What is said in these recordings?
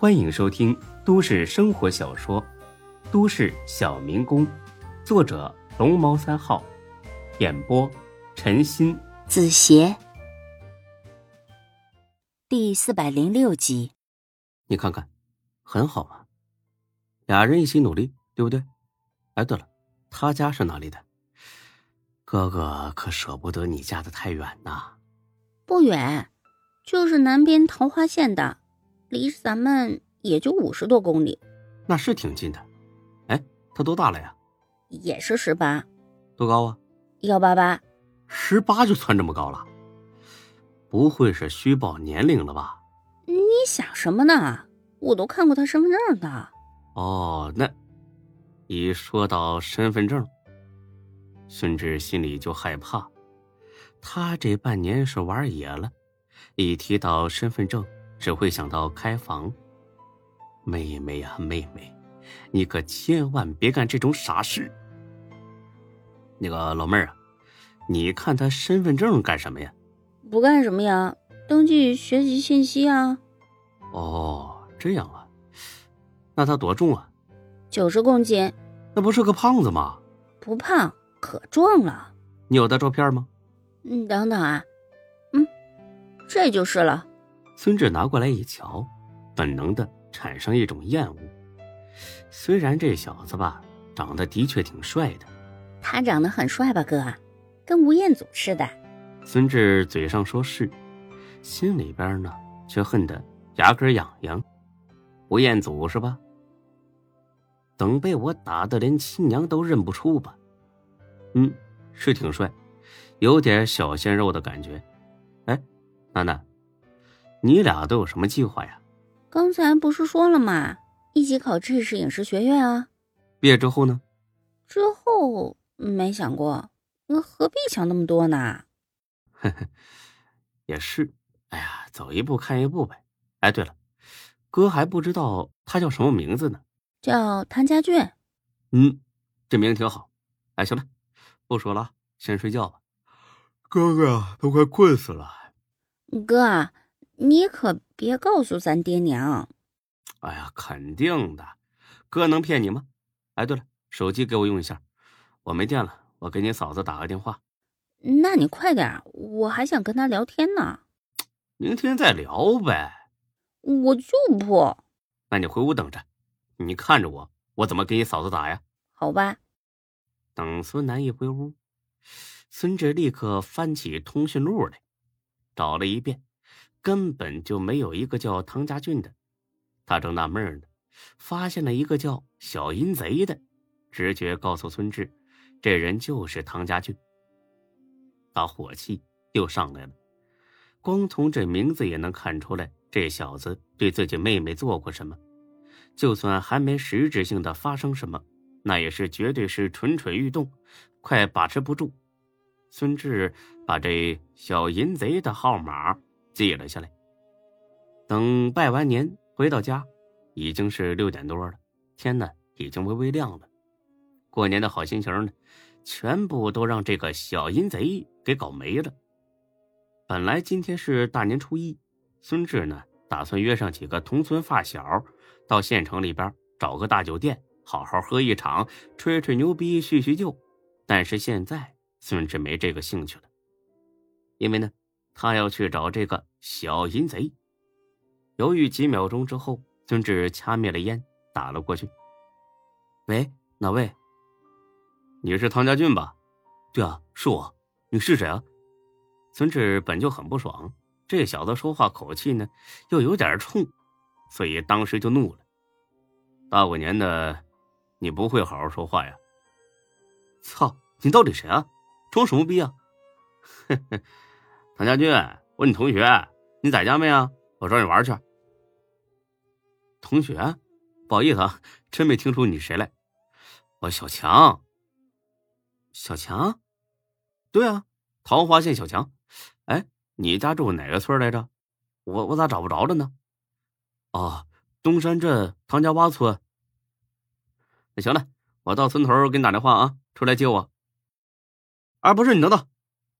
欢迎收听都市生活小说《都市小民工》，作者龙猫三号，演播陈鑫、子邪，第四百零六集。你看看，很好嘛，俩人一起努力，对不对？哎，对了，他家是哪里的？哥哥可舍不得你嫁的太远呐。不远，就是南边桃花县的，离咱们也就五十多公里。那是挺近的。哎，他多大了呀？也是十八。多高啊？幺八八。十八就窜这么高了？不会是虚报年龄了吧？你想什么呢？我都看过他身份证的。哦，那一说到身份证。孙志心里就害怕，他这半年是玩野了，一提到身份证，只会想到开房。妹妹呀，妹妹，你可千万别干这种傻事。那个老妹儿啊，你看他身份证干什么呀？不干什么呀，登记学籍信息啊。哦，这样啊，那他多重啊？九十公斤。那不是个胖子吗？不胖。可壮了，你有他照片吗？嗯，等等啊，嗯，这就是了。孙志拿过来一瞧，本能的产生一种厌恶。虽然这小子吧，长得的确挺帅的。他长得很帅吧，哥？跟吴彦祖似的。孙志嘴上说是，心里边呢却恨得牙根痒痒。吴彦祖是吧？等被我打的连亲娘都认不出吧？嗯，是挺帅，有点小鲜肉的感觉。哎，楠楠，你俩都有什么计划呀？刚才不是说了吗？一起考这是影视学院啊。毕业之后呢？之后没想过，那何必想那么多呢？呵呵，也是。哎呀，走一步看一步呗。哎，对了，哥还不知道他叫什么名字呢。叫谭家俊。嗯，这名挺好。哎，行了。不说了，先睡觉吧。哥哥都快困死了。哥，你可别告诉咱爹娘。哎呀，肯定的，哥能骗你吗？哎，对了，手机给我用一下，我没电了，我给你嫂子打个电话。那你快点，我还想跟他聊天呢。明天再聊呗。我就不。那你回屋等着，你看着我，我怎么给你嫂子打呀？好吧。等孙楠一回屋，孙志立刻翻起通讯录来，找了一遍，根本就没有一个叫唐家俊的。他正纳闷呢，发现了一个叫小淫贼的，直觉告诉孙志，这人就是唐家俊。他火气又上来了，光从这名字也能看出来，这小子对自己妹妹做过什么，就算还没实质性的发生什么。那也是绝对是蠢蠢欲动，快把持不住。孙志把这小淫贼的号码记了下来。等拜完年回到家，已经是六点多了，天呢已经微微亮了。过年的好心情呢，全部都让这个小淫贼给搞没了。本来今天是大年初一，孙志呢打算约上几个同村发小，到县城里边找个大酒店。好好喝一场，吹吹牛逼，叙叙旧。但是现在孙志没这个兴趣了，因为呢，他要去找这个小淫贼。犹豫几秒钟之后，孙志掐灭了烟，打了过去。喂，哪位？你是唐家俊吧？对啊，是我。你是谁啊？孙志本就很不爽，这小子说话口气呢，又有点冲，所以当时就怒了。大过年的。你不会好好说话呀！操，你到底谁啊？装什么逼啊？呵 呵唐家俊，我你同学，你在家没啊？我找你玩去。同学，不好意思啊，真没听出你谁来。我小强。小强？对啊，桃花县小强。哎，你家住哪个村来着？我我咋找不着了呢？哦，东山镇唐家洼村。那行了，我到村头给你打电话啊，出来接我。啊，不是你等等，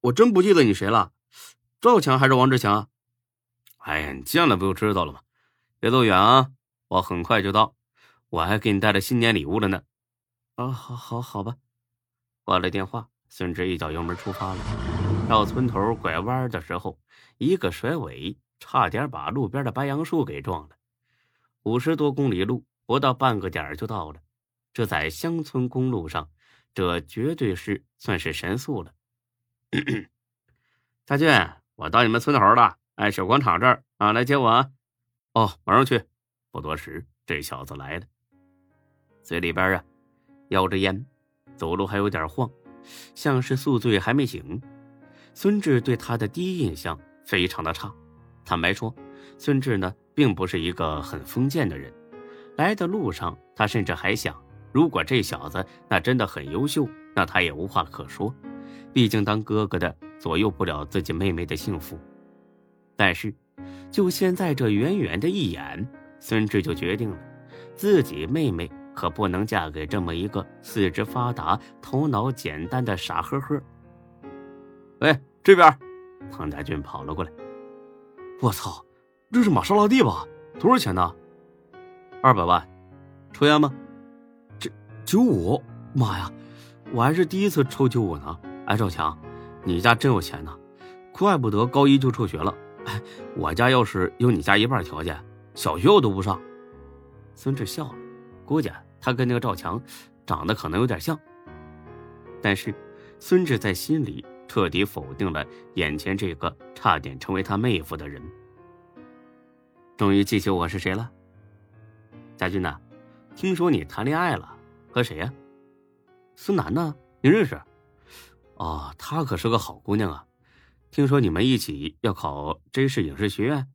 我真不记得你谁了，赵强还是王志强？哎呀，你见了不就知道了吗？别走远啊，我很快就到，我还给你带了新年礼物了呢。啊，好，好，好吧。挂了电话，孙志一脚油门出发了。到村头拐弯的时候，一个甩尾，差点把路边的白杨树给撞了。五十多公里路，不到半个点就到了。这在乡村公路上，这绝对是算是神速了。大俊，我到你们村头了，哎，小广场这儿啊，来接我啊。哦，马上去。不多时，这小子来了，嘴里边啊叼着烟，走路还有点晃，像是宿醉还没醒。孙志对他的第一印象非常的差。坦白说，孙志呢并不是一个很封建的人。来的路上，他甚至还想，如果这小子那真的很优秀，那他也无话可说。毕竟当哥哥的左右不了自己妹妹的幸福。但是，就现在这远远的一眼，孙志就决定了，自己妹妹可不能嫁给这么一个四肢发达、头脑简单的傻呵呵。喂，这边，唐家俊跑了过来。我操，这是玛莎拉蒂吧？多少钱呢？二百万。抽烟吗？这九五？妈呀，我还是第一次抽九五呢。哎，赵强，你家真有钱呐，怪不得高一就辍学了。哎，我家要是有你家一半条件，小学我都不上。孙志笑了，估计他跟那个赵强长得可能有点像。但是，孙志在心里。彻底否定了眼前这个差点成为他妹夫的人。终于记起我是谁了，家军呐，听说你谈恋爱了，和谁呀？孙楠呢？你认识？哦，她可是个好姑娘啊。听说你们一起要考真视影视学院，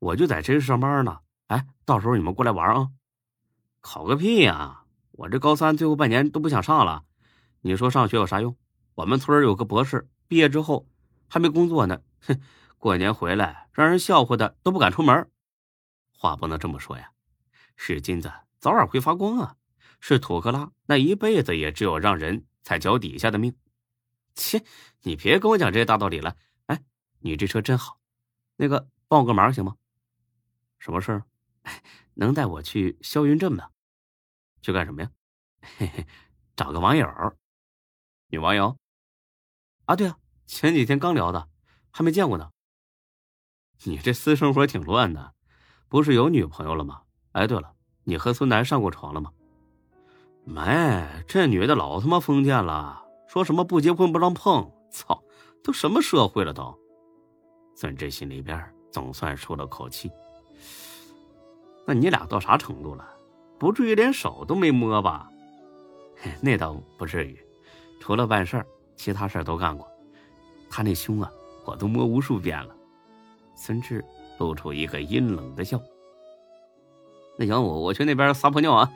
我就在真视上班呢。哎，到时候你们过来玩啊。考个屁呀！我这高三最后半年都不想上了。你说上学有啥用？我们村有个博士，毕业之后还没工作呢，哼，过年回来让人笑话的都不敢出门。话不能这么说呀，是金子早晚会发光啊，是土克拉那一辈子也只有让人踩脚底下的命。切，你别跟我讲这些大道理了。哎，你这车真好，那个帮我个忙行吗？什么事儿？能带我去霄云镇吗？去干什么呀？嘿嘿，找个网友。女网友？啊，对啊，前几天刚聊的，还没见过呢。你这私生活挺乱的，不是有女朋友了吗？哎，对了，你和孙楠上过床了吗？没，这女的老他妈封建了，说什么不结婚不让碰。操，都什么社会了都？孙志心里边总算出了口气。那你俩到啥程度了？不至于连手都没摸吧？那倒不至于，除了办事儿。其他事儿都干过，他那胸啊，我都摸无数遍了。孙志露出一个阴冷的笑。那行，我我去那边撒泡尿啊。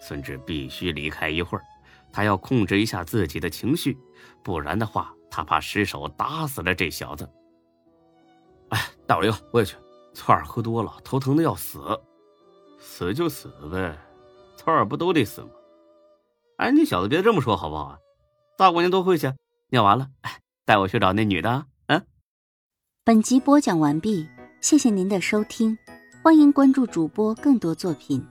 孙志必须离开一会儿，他要控制一下自己的情绪，不然的话，他怕失手打死了这小子。哎，大伟哥，我也去。翠儿喝多了，头疼的要死。死就死呗，翠儿不都得死吗？哎，你小子别这么说好不好啊？大姑娘都会去，尿完了，哎带我去找那女的。嗯。本集播讲完毕，谢谢您的收听，欢迎关注主播更多作品。